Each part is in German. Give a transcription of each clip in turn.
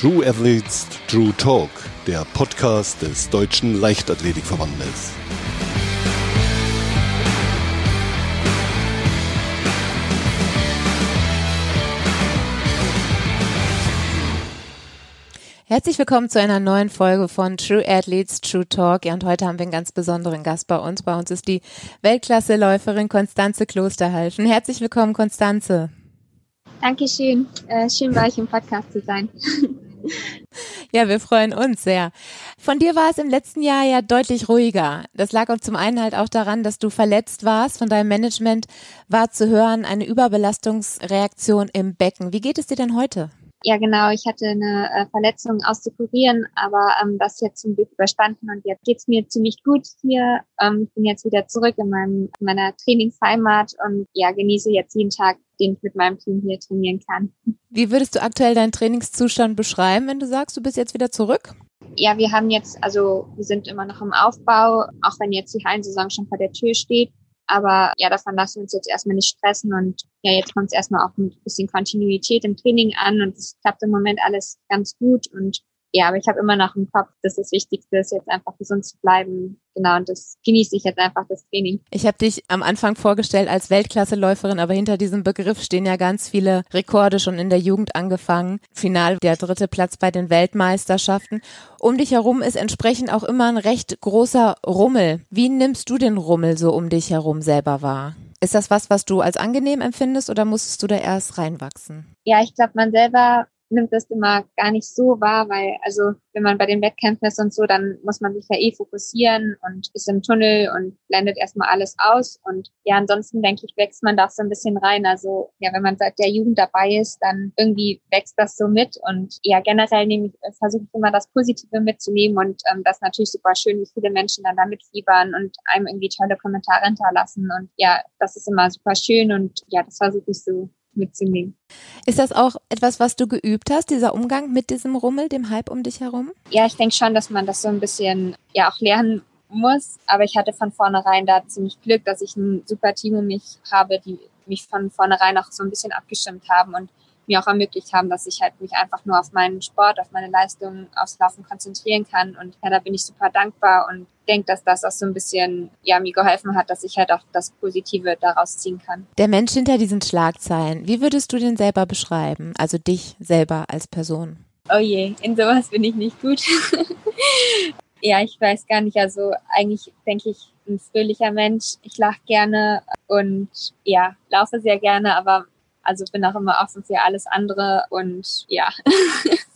True Athletes True Talk, der Podcast des Deutschen Leichtathletikverbandes. Herzlich willkommen zu einer neuen Folge von True Athletes True Talk. Ja, und heute haben wir einen ganz besonderen Gast bei uns. Bei uns ist die Weltklasse-Läuferin Konstanze Klosterhalfen. Herzlich willkommen, Konstanze. Dankeschön. Äh, schön bei euch im Podcast zu sein. Ja, wir freuen uns sehr. Von dir war es im letzten Jahr ja deutlich ruhiger. Das lag auch zum einen halt auch daran, dass du verletzt warst. Von deinem Management war zu hören eine Überbelastungsreaktion im Becken. Wie geht es dir denn heute? Ja, genau. Ich hatte eine äh, Verletzung auszukurieren, aber ähm, das jetzt zum Glück überstanden und jetzt geht's mir ziemlich gut hier. Ähm, ich bin jetzt wieder zurück in, meinem, in meiner Trainingsheimat und ja, genieße jetzt jeden Tag, den ich mit meinem Team hier trainieren kann. Wie würdest du aktuell deinen Trainingszustand beschreiben, wenn du sagst, du bist jetzt wieder zurück? Ja, wir haben jetzt, also wir sind immer noch im Aufbau, auch wenn jetzt die Hallensaison schon vor der Tür steht. Aber ja, davon lassen wir uns jetzt erstmal nicht stressen und ja, jetzt kommt es erstmal auch ein bisschen Kontinuität im Training an und es klappt im Moment alles ganz gut und ja, aber ich habe immer noch im Kopf, dass das Wichtigste ist, jetzt einfach gesund zu bleiben. Genau, und das genieße ich jetzt einfach, das Training. Ich habe dich am Anfang vorgestellt als Weltklasseläuferin, aber hinter diesem Begriff stehen ja ganz viele Rekorde schon in der Jugend angefangen. Final der dritte Platz bei den Weltmeisterschaften. Um dich herum ist entsprechend auch immer ein recht großer Rummel. Wie nimmst du den Rummel so um dich herum selber wahr? Ist das was, was du als angenehm empfindest oder musstest du da erst reinwachsen? Ja, ich glaube, man selber nimmt das immer gar nicht so wahr, weil also wenn man bei den Wettkämpfen ist und so, dann muss man sich ja eh fokussieren und ist im Tunnel und blendet erstmal alles aus. Und ja, ansonsten denke ich, wächst man da so ein bisschen rein. Also ja, wenn man seit der Jugend dabei ist, dann irgendwie wächst das so mit. Und ja, generell nehme ich, versuche ich immer das Positive mitzunehmen und ähm, das ist natürlich super schön, wie viele Menschen dann da mitfiebern und einem irgendwie tolle Kommentare hinterlassen. Und ja, das ist immer super schön und ja, das versuche ich so mitzunehmen. Ist das auch etwas, was du geübt hast, dieser Umgang mit diesem Rummel, dem Hype um dich herum? Ja, ich denke schon, dass man das so ein bisschen ja auch lernen muss. Aber ich hatte von vornherein da ziemlich Glück, dass ich ein super Team um mich habe, die mich von vornherein auch so ein bisschen abgestimmt haben und mir auch ermöglicht haben, dass ich halt mich einfach nur auf meinen Sport, auf meine Leistung, aufs Laufen konzentrieren kann. Und ja, da bin ich super dankbar und denke, dass das auch so ein bisschen ja mir geholfen hat, dass ich halt auch das Positive daraus ziehen kann. Der Mensch hinter diesen Schlagzeilen, wie würdest du den selber beschreiben? Also dich selber als Person? Oh je, in sowas bin ich nicht gut. ja, ich weiß gar nicht. Also eigentlich denke ich, ein fröhlicher Mensch. Ich lache gerne und ja, laufe sehr gerne, aber also bin auch immer offen für alles andere und ja.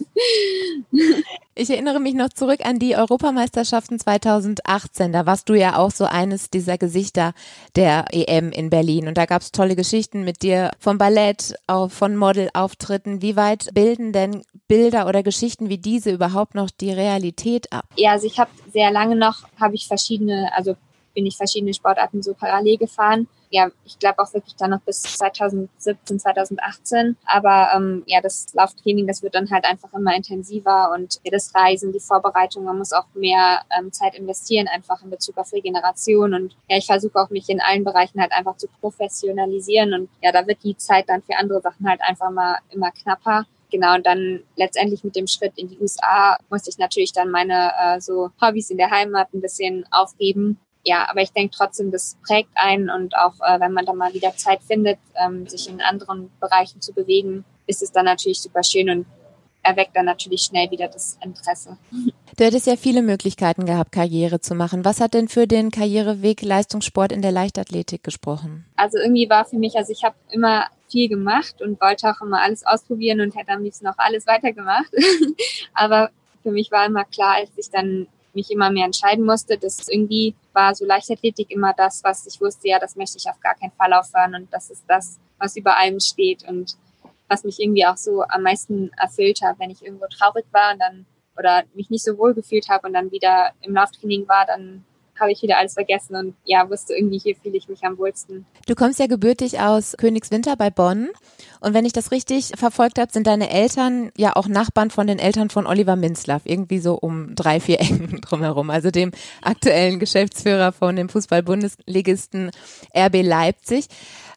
Ich erinnere mich noch zurück an die Europameisterschaften 2018. Da warst du ja auch so eines dieser Gesichter der EM in Berlin. Und da gab es tolle Geschichten mit dir vom Ballett, von Modelauftritten. Wie weit bilden denn Bilder oder Geschichten wie diese überhaupt noch die Realität ab? Ja, also ich habe sehr lange noch, habe ich verschiedene, also bin ich verschiedene Sportarten so parallel gefahren. Ja, ich glaube auch wirklich dann noch bis 2017, 2018. Aber ähm, ja, das Lauftraining, das wird dann halt einfach immer intensiver und das Reisen, die Vorbereitung, man muss auch mehr ähm, Zeit investieren, einfach in Bezug auf Regeneration. Und ja, ich versuche auch mich in allen Bereichen halt einfach zu professionalisieren. Und ja, da wird die Zeit dann für andere Sachen halt einfach mal immer knapper genau, und dann letztendlich mit dem Schritt in die USA musste ich natürlich dann meine äh, so Hobbys in der Heimat ein bisschen aufgeben ja, aber ich denke trotzdem, das prägt einen und auch äh, wenn man da mal wieder Zeit findet, ähm, sich in anderen Bereichen zu bewegen, ist es dann natürlich super schön und erweckt dann natürlich schnell wieder das Interesse. Du hättest ja viele Möglichkeiten gehabt, Karriere zu machen. Was hat denn für den Karriereweg Leistungssport in der Leichtathletik gesprochen? Also irgendwie war für mich, also ich habe immer viel gemacht und wollte auch immer alles ausprobieren und hätte am liebsten auch alles weitergemacht. Aber für mich war immer klar, als ich dann mich immer mehr entscheiden musste. Das irgendwie war so Leichtathletik immer das, was ich wusste, ja, das möchte ich auf gar keinen Fall aufhören und das ist das, was über allem steht und was mich irgendwie auch so am meisten erfüllt hat, wenn ich irgendwo traurig war und dann oder mich nicht so wohl gefühlt habe und dann wieder im Lauftraining war, dann habe ich wieder alles vergessen und ja, wusste irgendwie, hier fühle ich mich am wohlsten. Du kommst ja gebürtig aus Königswinter bei Bonn. Und wenn ich das richtig verfolgt habe, sind deine Eltern ja auch Nachbarn von den Eltern von Oliver Minzlaff, irgendwie so um drei, vier Ecken drumherum, also dem aktuellen Geschäftsführer von dem Fußball-Bundesligisten RB Leipzig.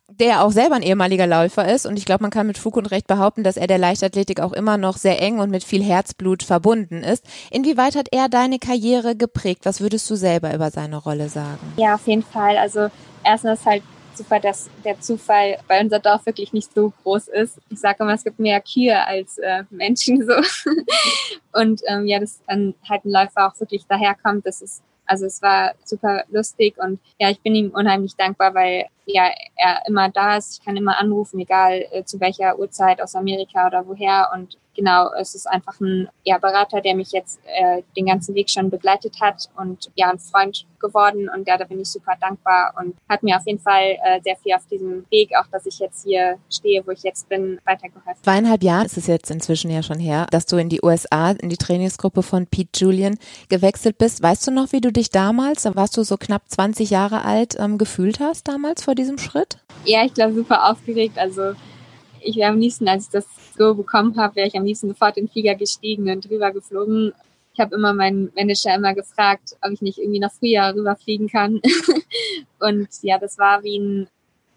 Der auch selber ein ehemaliger Läufer ist. Und ich glaube, man kann mit Fug und Recht behaupten, dass er der Leichtathletik auch immer noch sehr eng und mit viel Herzblut verbunden ist. Inwieweit hat er deine Karriere geprägt? Was würdest du selber über seine Rolle sagen? Ja, auf jeden Fall. Also erstens halt super, dass der Zufall bei unser Dorf wirklich nicht so groß ist. Ich sage immer, es gibt mehr Kühe als äh, Menschen so. und ähm, ja, dass dann halt ein Läufer auch wirklich daherkommt, das ist also es war super lustig und ja, ich bin ihm unheimlich dankbar, weil ja er immer da ist. Ich kann immer anrufen, egal äh, zu welcher Uhrzeit aus Amerika oder woher und genau, es ist einfach ein ja, Berater, der mich jetzt äh, den ganzen Weg schon begleitet hat und ja, ein Freund geworden und ja, da bin ich super dankbar und hat mir auf jeden Fall äh, sehr viel auf diesem Weg, auch dass ich jetzt hier stehe, wo ich jetzt bin, weitergeholfen. Zweieinhalb Jahre ist es jetzt inzwischen ja schon her, dass du in die USA, in die Trainingsgruppe von Pete Julian gewechselt bist. Weißt du noch, wie du dich damals, da warst du so knapp 20 Jahre alt, ähm, gefühlt hast damals vor diesem Schritt? Ja, ich glaube super aufgeregt. Also ich wäre am liebsten, als ich das so bekommen habe, wäre ich am liebsten sofort in den Flieger gestiegen und drüber geflogen. Ich habe immer meinen Manager immer gefragt, ob ich nicht irgendwie noch früher rüberfliegen kann. und ja, das war wie ein,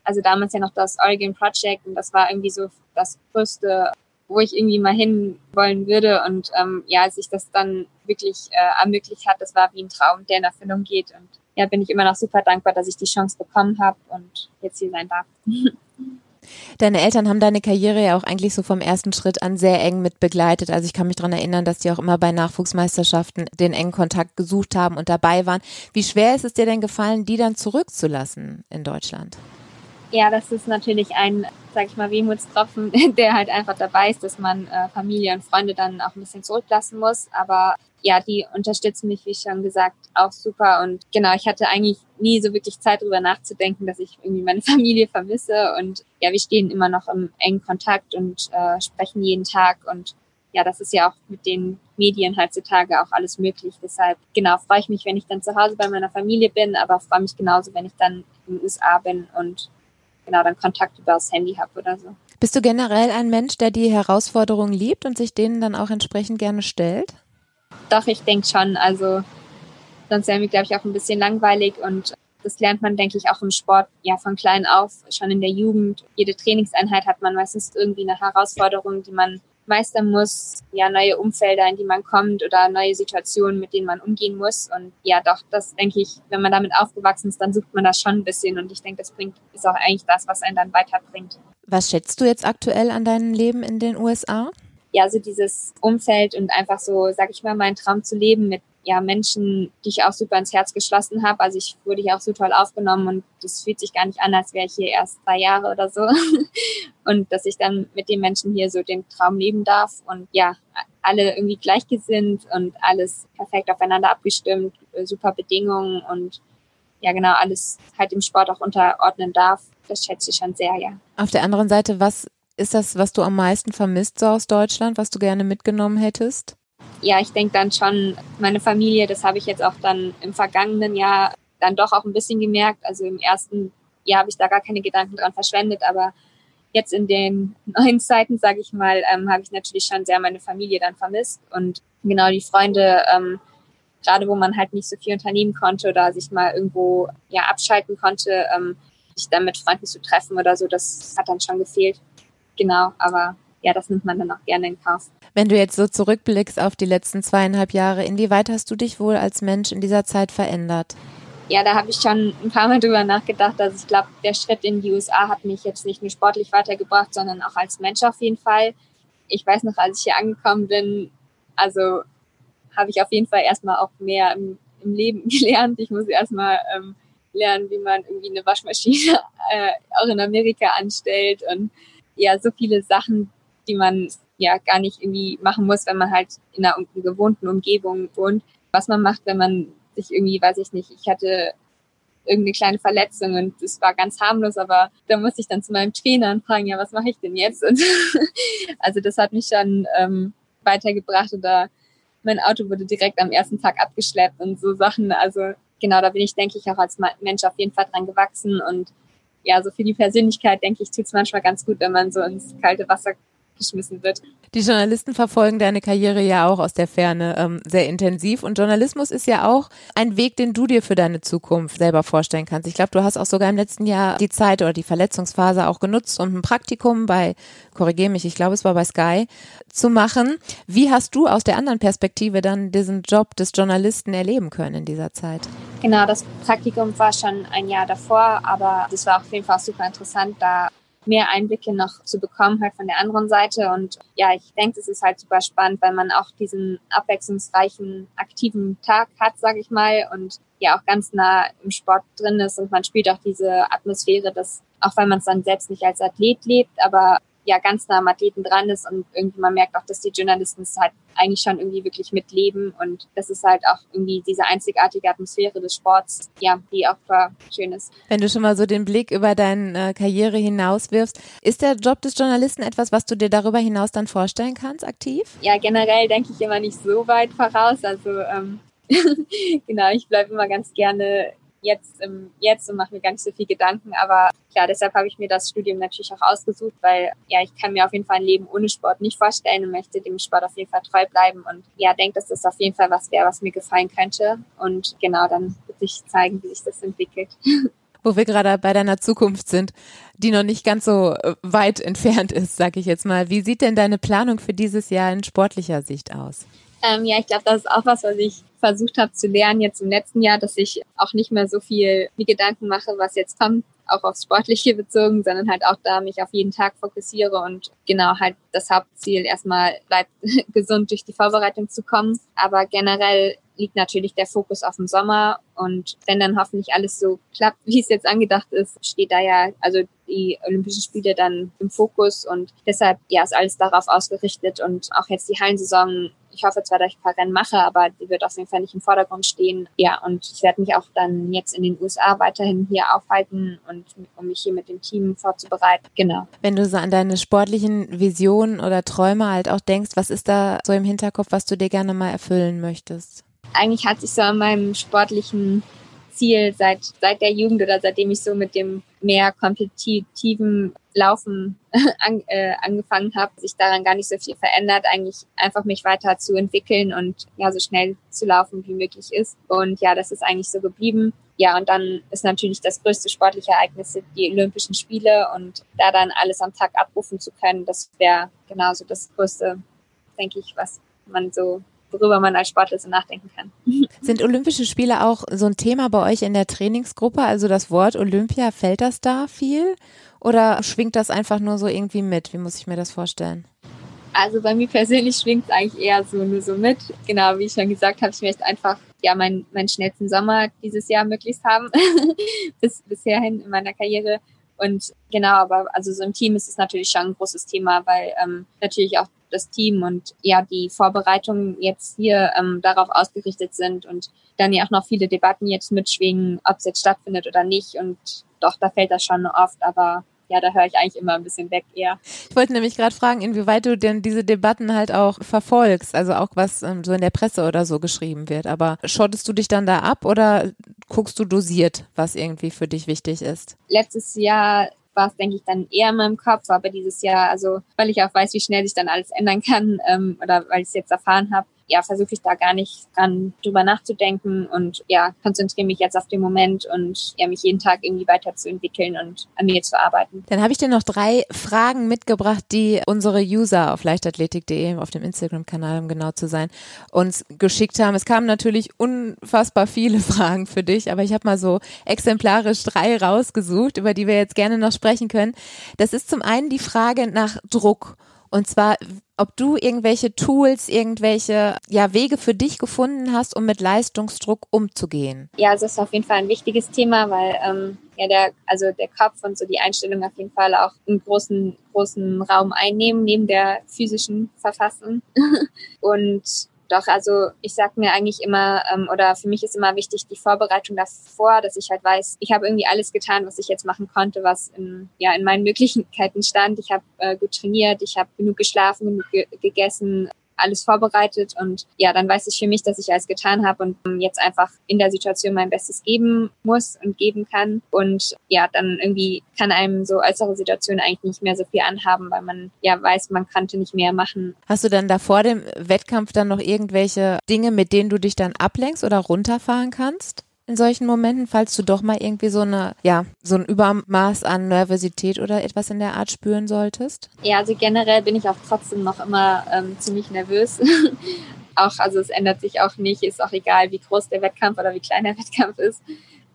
also damals ja noch das Oregon Project und das war irgendwie so das größte, wo ich irgendwie mal hin wollen würde. Und ähm, ja, als ich das dann wirklich äh, ermöglicht hat, das war wie ein Traum, der in Erfüllung geht. Und ja, bin ich immer noch super dankbar, dass ich die Chance bekommen habe und jetzt hier sein darf. Deine Eltern haben deine Karriere ja auch eigentlich so vom ersten Schritt an sehr eng mit begleitet. Also ich kann mich daran erinnern, dass die auch immer bei Nachwuchsmeisterschaften den engen Kontakt gesucht haben und dabei waren. Wie schwer ist es dir denn gefallen, die dann zurückzulassen in Deutschland? Ja, das ist natürlich ein, sag ich mal, Wehmutstropfen, der halt einfach dabei ist, dass man äh, Familie und Freunde dann auch ein bisschen zurücklassen muss. Aber ja, die unterstützen mich, wie schon gesagt, auch super. Und genau, ich hatte eigentlich nie so wirklich Zeit, darüber nachzudenken, dass ich irgendwie meine Familie vermisse. Und ja, wir stehen immer noch im engen Kontakt und äh, sprechen jeden Tag. Und ja, das ist ja auch mit den Medien heutzutage auch alles möglich. Deshalb, genau, freue ich mich, wenn ich dann zu Hause bei meiner Familie bin, aber freue mich genauso, wenn ich dann in den USA bin und genau dann Kontakt über das Handy habe oder so. Bist du generell ein Mensch, der die Herausforderungen liebt und sich denen dann auch entsprechend gerne stellt? Doch, ich denke schon. Also sonst wäre mir, glaube ich, auch ein bisschen langweilig und das lernt man, denke ich, auch im Sport ja von klein auf, schon in der Jugend. Jede Trainingseinheit hat man meistens irgendwie eine Herausforderung, die man meistern muss, ja, neue Umfelder, in die man kommt oder neue Situationen, mit denen man umgehen muss. Und ja, doch, das denke ich, wenn man damit aufgewachsen ist, dann sucht man das schon ein bisschen. Und ich denke, das bringt, ist auch eigentlich das, was einen dann weiterbringt. Was schätzt du jetzt aktuell an deinem Leben in den USA? Ja, so dieses Umfeld und einfach so, sag ich mal, meinen Traum zu leben mit ja, Menschen, die ich auch super ins Herz geschlossen habe. Also ich wurde hier auch so toll aufgenommen und das fühlt sich gar nicht an, als wäre ich hier erst drei Jahre oder so. und dass ich dann mit den Menschen hier so den Traum leben darf und ja, alle irgendwie gleichgesinnt und alles perfekt aufeinander abgestimmt, super Bedingungen und ja genau alles halt im Sport auch unterordnen darf. Das schätze ich schon sehr, ja. Auf der anderen Seite, was ist das, was du am meisten vermisst so aus Deutschland, was du gerne mitgenommen hättest? Ja, ich denke dann schon, meine Familie, das habe ich jetzt auch dann im vergangenen Jahr dann doch auch ein bisschen gemerkt. Also im ersten Jahr habe ich da gar keine Gedanken dran verschwendet, aber jetzt in den neuen Zeiten, sage ich mal, ähm, habe ich natürlich schon sehr meine Familie dann vermisst und genau die Freunde, ähm, gerade wo man halt nicht so viel unternehmen konnte oder sich mal irgendwo ja abschalten konnte, ähm, sich dann mit Freunden zu treffen oder so, das hat dann schon gefehlt genau, aber ja, das nimmt man dann auch gerne in Kauf. Wenn du jetzt so zurückblickst auf die letzten zweieinhalb Jahre, inwieweit hast du dich wohl als Mensch in dieser Zeit verändert? Ja, da habe ich schon ein paar Mal drüber nachgedacht. Also ich glaube, der Schritt in die USA hat mich jetzt nicht nur sportlich weitergebracht, sondern auch als Mensch auf jeden Fall. Ich weiß noch, als ich hier angekommen bin, also habe ich auf jeden Fall erstmal auch mehr im, im Leben gelernt. Ich muss erstmal ähm, lernen, wie man irgendwie eine Waschmaschine äh, auch in Amerika anstellt und ja so viele Sachen, die man ja gar nicht irgendwie machen muss, wenn man halt in einer gewohnten Umgebung wohnt. Was man macht, wenn man sich irgendwie, weiß ich nicht, ich hatte irgendeine kleine Verletzung und es war ganz harmlos, aber da musste ich dann zu meinem Trainer und fragen, ja, was mache ich denn jetzt? Und also das hat mich schon ähm, weitergebracht oder mein Auto wurde direkt am ersten Tag abgeschleppt und so Sachen. Also genau, da bin ich, denke ich, auch als Mensch auf jeden Fall dran gewachsen und ja, so für die Persönlichkeit, denke ich, tut es manchmal ganz gut, wenn man so ins kalte Wasser geschmissen wird. Die Journalisten verfolgen deine Karriere ja auch aus der Ferne ähm, sehr intensiv und Journalismus ist ja auch ein Weg, den du dir für deine Zukunft selber vorstellen kannst. Ich glaube, du hast auch sogar im letzten Jahr die Zeit oder die Verletzungsphase auch genutzt, um ein Praktikum bei, korrigiere mich, ich glaube, es war bei Sky, zu machen. Wie hast du aus der anderen Perspektive dann diesen Job des Journalisten erleben können in dieser Zeit? Genau, das Praktikum war schon ein Jahr davor, aber das war auf jeden Fall super interessant, da mehr Einblicke noch zu bekommen, halt von der anderen Seite. Und ja, ich denke, es ist halt super spannend, weil man auch diesen abwechslungsreichen, aktiven Tag hat, sage ich mal, und ja auch ganz nah im Sport drin ist und man spielt auch diese Atmosphäre, dass auch wenn man es dann selbst nicht als Athlet lebt, aber ja ganz nah am Athleten dran ist und irgendwie man merkt auch, dass die Journalisten es halt eigentlich schon irgendwie wirklich mitleben und das ist halt auch irgendwie diese einzigartige Atmosphäre des Sports, ja, die auch schön ist. Wenn du schon mal so den Blick über deine äh, Karriere hinaus wirfst, ist der Job des Journalisten etwas, was du dir darüber hinaus dann vorstellen kannst, aktiv? Ja, generell denke ich immer nicht so weit voraus, also ähm, genau, ich bleibe immer ganz gerne jetzt im Jetzt und mache mir gar nicht so viel Gedanken. Aber klar, deshalb habe ich mir das Studium natürlich auch ausgesucht, weil ja, ich kann mir auf jeden Fall ein Leben ohne Sport nicht vorstellen und möchte dem Sport auf jeden Fall treu bleiben und ja, denke, dass das auf jeden Fall was wäre, was mir gefallen könnte. Und genau, dann wird sich zeigen, wie sich das entwickelt. wo wir gerade bei deiner Zukunft sind, die noch nicht ganz so äh, weit entfernt ist, sage ich jetzt mal. Wie sieht denn deine Planung für dieses Jahr in sportlicher Sicht aus? Ähm, ja, ich glaube, das ist auch was, was ich versucht habe zu lernen jetzt im letzten Jahr, dass ich auch nicht mehr so viel die Gedanken mache, was jetzt kommt, auch aufs Sportliche bezogen, sondern halt auch da mich auf jeden Tag fokussiere und genau halt das Hauptziel erstmal bleibt, gesund durch die Vorbereitung zu kommen. Aber generell liegt natürlich der Fokus auf dem Sommer und wenn dann hoffentlich alles so klappt, wie es jetzt angedacht ist, steht da ja also die Olympischen Spiele dann im Fokus und deshalb ja ist alles darauf ausgerichtet und auch jetzt die Hallensaison ich hoffe zwar, dass ich ein paar Rennen mache, aber die wird auf jeden Fall nicht im Vordergrund stehen. Ja, und ich werde mich auch dann jetzt in den USA weiterhin hier aufhalten und um mich hier mit dem Team vorzubereiten. Genau. Wenn du so an deine sportlichen Visionen oder Träume halt auch denkst, was ist da so im Hinterkopf, was du dir gerne mal erfüllen möchtest? Eigentlich hat sich so an meinem sportlichen Ziel seit, seit der Jugend oder seitdem ich so mit dem mehr kompetitiven Laufen an, äh, angefangen habe, sich daran gar nicht so viel verändert, eigentlich einfach mich weiter zu entwickeln und ja, so schnell zu laufen, wie möglich ist. Und ja, das ist eigentlich so geblieben. Ja, und dann ist natürlich das größte sportliche Ereignis die Olympischen Spiele und da dann alles am Tag abrufen zu können, das wäre genauso das größte, denke ich, was man so worüber man als Sportler so nachdenken kann. Sind Olympische Spiele auch so ein Thema bei euch in der Trainingsgruppe? Also das Wort Olympia, fällt das da viel? Oder schwingt das einfach nur so irgendwie mit? Wie muss ich mir das vorstellen? Also bei mir persönlich schwingt es eigentlich eher so nur so mit. Genau, wie ich schon gesagt habe, ich möchte einfach ja meinen, meinen schnellsten Sommer dieses Jahr möglichst haben, bis bisher hin in meiner Karriere. Und genau, aber also so im Team ist es natürlich schon ein großes Thema, weil ähm, natürlich auch das Team und ja die Vorbereitungen jetzt hier ähm, darauf ausgerichtet sind und dann ja auch noch viele Debatten jetzt mitschwingen, ob es jetzt stattfindet oder nicht. Und doch, da fällt das schon oft, aber ja, da höre ich eigentlich immer ein bisschen weg eher. Ich wollte nämlich gerade fragen, inwieweit du denn diese Debatten halt auch verfolgst, also auch was ähm, so in der Presse oder so geschrieben wird. Aber schottest du dich dann da ab oder guckst du dosiert, was irgendwie für dich wichtig ist? Letztes Jahr war es, denke ich, dann eher in meinem Kopf, aber dieses Jahr, also weil ich auch weiß, wie schnell sich dann alles ändern kann ähm, oder weil ich es jetzt erfahren habe, ja, versuche ich da gar nicht dran drüber nachzudenken und ja, konzentriere mich jetzt auf den Moment und ja, mich jeden Tag irgendwie weiterzuentwickeln und an mir zu arbeiten. Dann habe ich dir noch drei Fragen mitgebracht, die unsere User auf leichtathletik.de, auf dem Instagram-Kanal, um genau zu sein, uns geschickt haben. Es kamen natürlich unfassbar viele Fragen für dich, aber ich habe mal so exemplarisch drei rausgesucht, über die wir jetzt gerne noch sprechen können. Das ist zum einen die Frage nach Druck. Und zwar, ob du irgendwelche Tools, irgendwelche ja, Wege für dich gefunden hast, um mit Leistungsdruck umzugehen. Ja, das ist auf jeden Fall ein wichtiges Thema, weil ähm, ja der, also der Kopf und so die Einstellung auf jeden Fall auch einen großen, großen Raum einnehmen, neben der physischen Verfassung. und doch, also ich sag mir eigentlich immer, ähm, oder für mich ist immer wichtig die Vorbereitung davor, dass ich halt weiß, ich habe irgendwie alles getan, was ich jetzt machen konnte, was in, ja, in meinen Möglichkeiten stand. Ich habe äh, gut trainiert, ich habe genug geschlafen, genug ge gegessen, alles vorbereitet und ja, dann weiß ich für mich, dass ich alles getan habe und ähm, jetzt einfach in der Situation mein Bestes geben muss und geben kann. Und ja, dann irgendwie kann einem so äußere Situationen eigentlich nicht mehr so viel anhaben, weil man ja weiß, man könnte nicht mehr machen. Hast du dann da vor dem Wettkampf dann noch irgendwelche Dinge, mit denen du dich dann ablenkst oder runterfahren kannst? In solchen Momenten, falls du doch mal irgendwie so eine, ja, so ein Übermaß an Nervosität oder etwas in der Art spüren solltest? Ja, also generell bin ich auch trotzdem noch immer ähm, ziemlich nervös. auch, also es ändert sich auch nicht, ist auch egal, wie groß der Wettkampf oder wie klein der Wettkampf ist.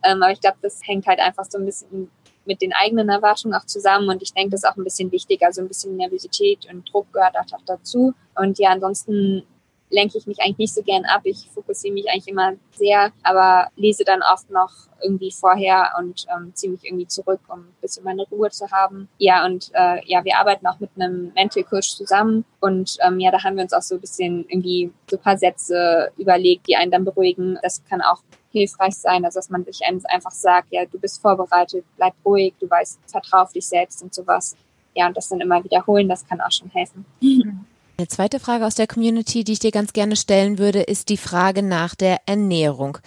Ähm, aber ich glaube, das hängt halt einfach so ein bisschen mit den eigenen Erwartungen auch zusammen und ich denke, das ist auch ein bisschen wichtig. Also ein bisschen Nervosität und Druck gehört auch dazu. Und ja, ansonsten lenke ich mich eigentlich nicht so gern ab. Ich fokussiere mich eigentlich immer sehr, aber lese dann oft noch irgendwie vorher und ähm, ziehe mich irgendwie zurück, um ein bisschen meine Ruhe zu haben. Ja, und äh, ja, wir arbeiten auch mit einem Mental Coach zusammen und ähm, ja, da haben wir uns auch so ein bisschen irgendwie so ein paar Sätze überlegt, die einen dann beruhigen. Das kann auch hilfreich sein, also dass man sich einfach sagt, ja, du bist vorbereitet, bleib ruhig, du weißt, vertrau auf dich selbst und sowas. Ja, und das dann immer wiederholen, das kann auch schon helfen. Mhm. Eine zweite Frage aus der Community, die ich dir ganz gerne stellen würde, ist die Frage nach der Ernährung.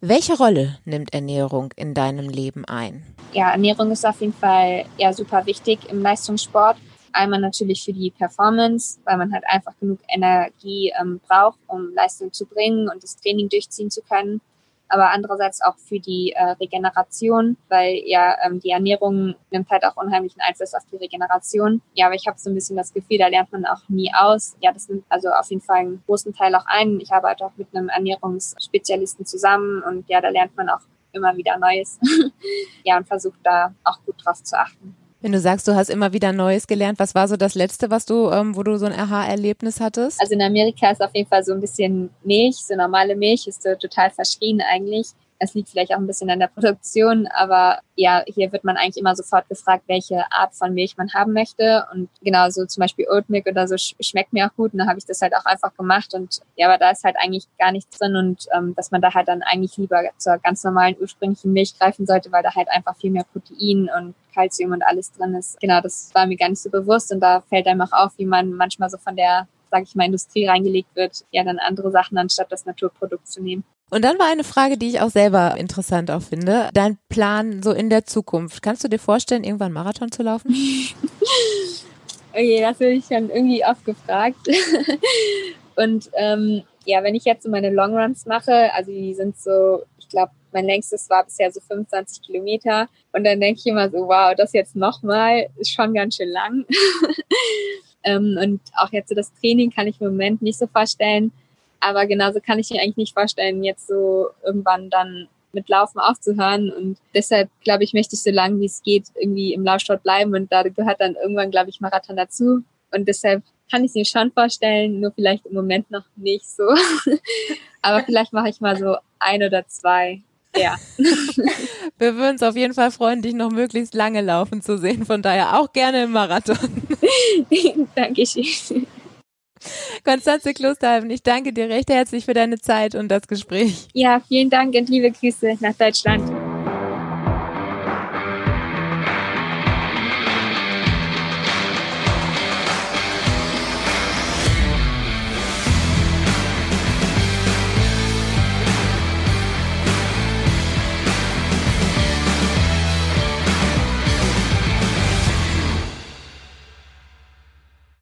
Welche Rolle nimmt Ernährung in deinem Leben ein? Ja, Ernährung ist auf jeden Fall ja super wichtig im Leistungssport. Einmal natürlich für die Performance, weil man halt einfach genug Energie ähm, braucht, um Leistung zu bringen und das Training durchziehen zu können aber andererseits auch für die äh, Regeneration, weil ja ähm, die Ernährung nimmt halt auch unheimlichen Einfluss auf die Regeneration. Ja, aber ich habe so ein bisschen das Gefühl, da lernt man auch nie aus. Ja, das nimmt also auf jeden Fall einen großen Teil auch ein. Ich arbeite auch mit einem Ernährungsspezialisten zusammen und ja, da lernt man auch immer wieder Neues. ja, und versucht da auch gut drauf zu achten. Wenn du sagst, du hast immer wieder Neues gelernt, was war so das Letzte, was du, ähm, wo du so ein Aha-Erlebnis hattest? Also in Amerika ist auf jeden Fall so ein bisschen Milch, so normale Milch ist so total verschrien eigentlich. Es liegt vielleicht auch ein bisschen an der Produktion, aber ja, hier wird man eigentlich immer sofort gefragt, welche Art von Milch man haben möchte. Und genau so zum Beispiel Oatmilk oder so schmeckt mir auch gut. Und dann habe ich das halt auch einfach gemacht. Und ja, aber da ist halt eigentlich gar nichts drin und ähm, dass man da halt dann eigentlich lieber zur ganz normalen ursprünglichen Milch greifen sollte, weil da halt einfach viel mehr Protein und Kalzium und alles drin ist. Genau, das war mir gar nicht so bewusst. Und da fällt einem auch auf, wie man manchmal so von der sage ich mal, Industrie reingelegt wird, ja dann andere Sachen anstatt das Naturprodukt zu nehmen. Und dann war eine Frage, die ich auch selber interessant auch finde. Dein Plan so in der Zukunft. Kannst du dir vorstellen, irgendwann Marathon zu laufen? okay, das würde ich schon irgendwie oft gefragt. Und ähm, ja, wenn ich jetzt so meine Longruns mache, also die sind so, ich glaube, mein längstes war bisher so 25 Kilometer. Und dann denke ich immer so, wow, das jetzt nochmal ist schon ganz schön lang. ähm, und auch jetzt so das Training kann ich im Moment nicht so vorstellen. Aber genauso kann ich mir eigentlich nicht vorstellen, jetzt so irgendwann dann mit Laufen aufzuhören. Und deshalb, glaube ich, möchte ich so lange wie es geht irgendwie im Laufsport bleiben. Und da gehört dann irgendwann, glaube ich, Marathon dazu. Und deshalb kann ich es mir schon vorstellen, nur vielleicht im Moment noch nicht so. Aber vielleicht mache ich mal so ein oder zwei. Ja. Wir würden uns auf jeden Fall freuen, dich noch möglichst lange laufen zu sehen. Von daher auch gerne im Marathon. Dankeschön. Konstanze Klosterhalben, ich danke dir recht herzlich für deine Zeit und das Gespräch. Ja, vielen Dank und liebe Grüße nach Deutschland.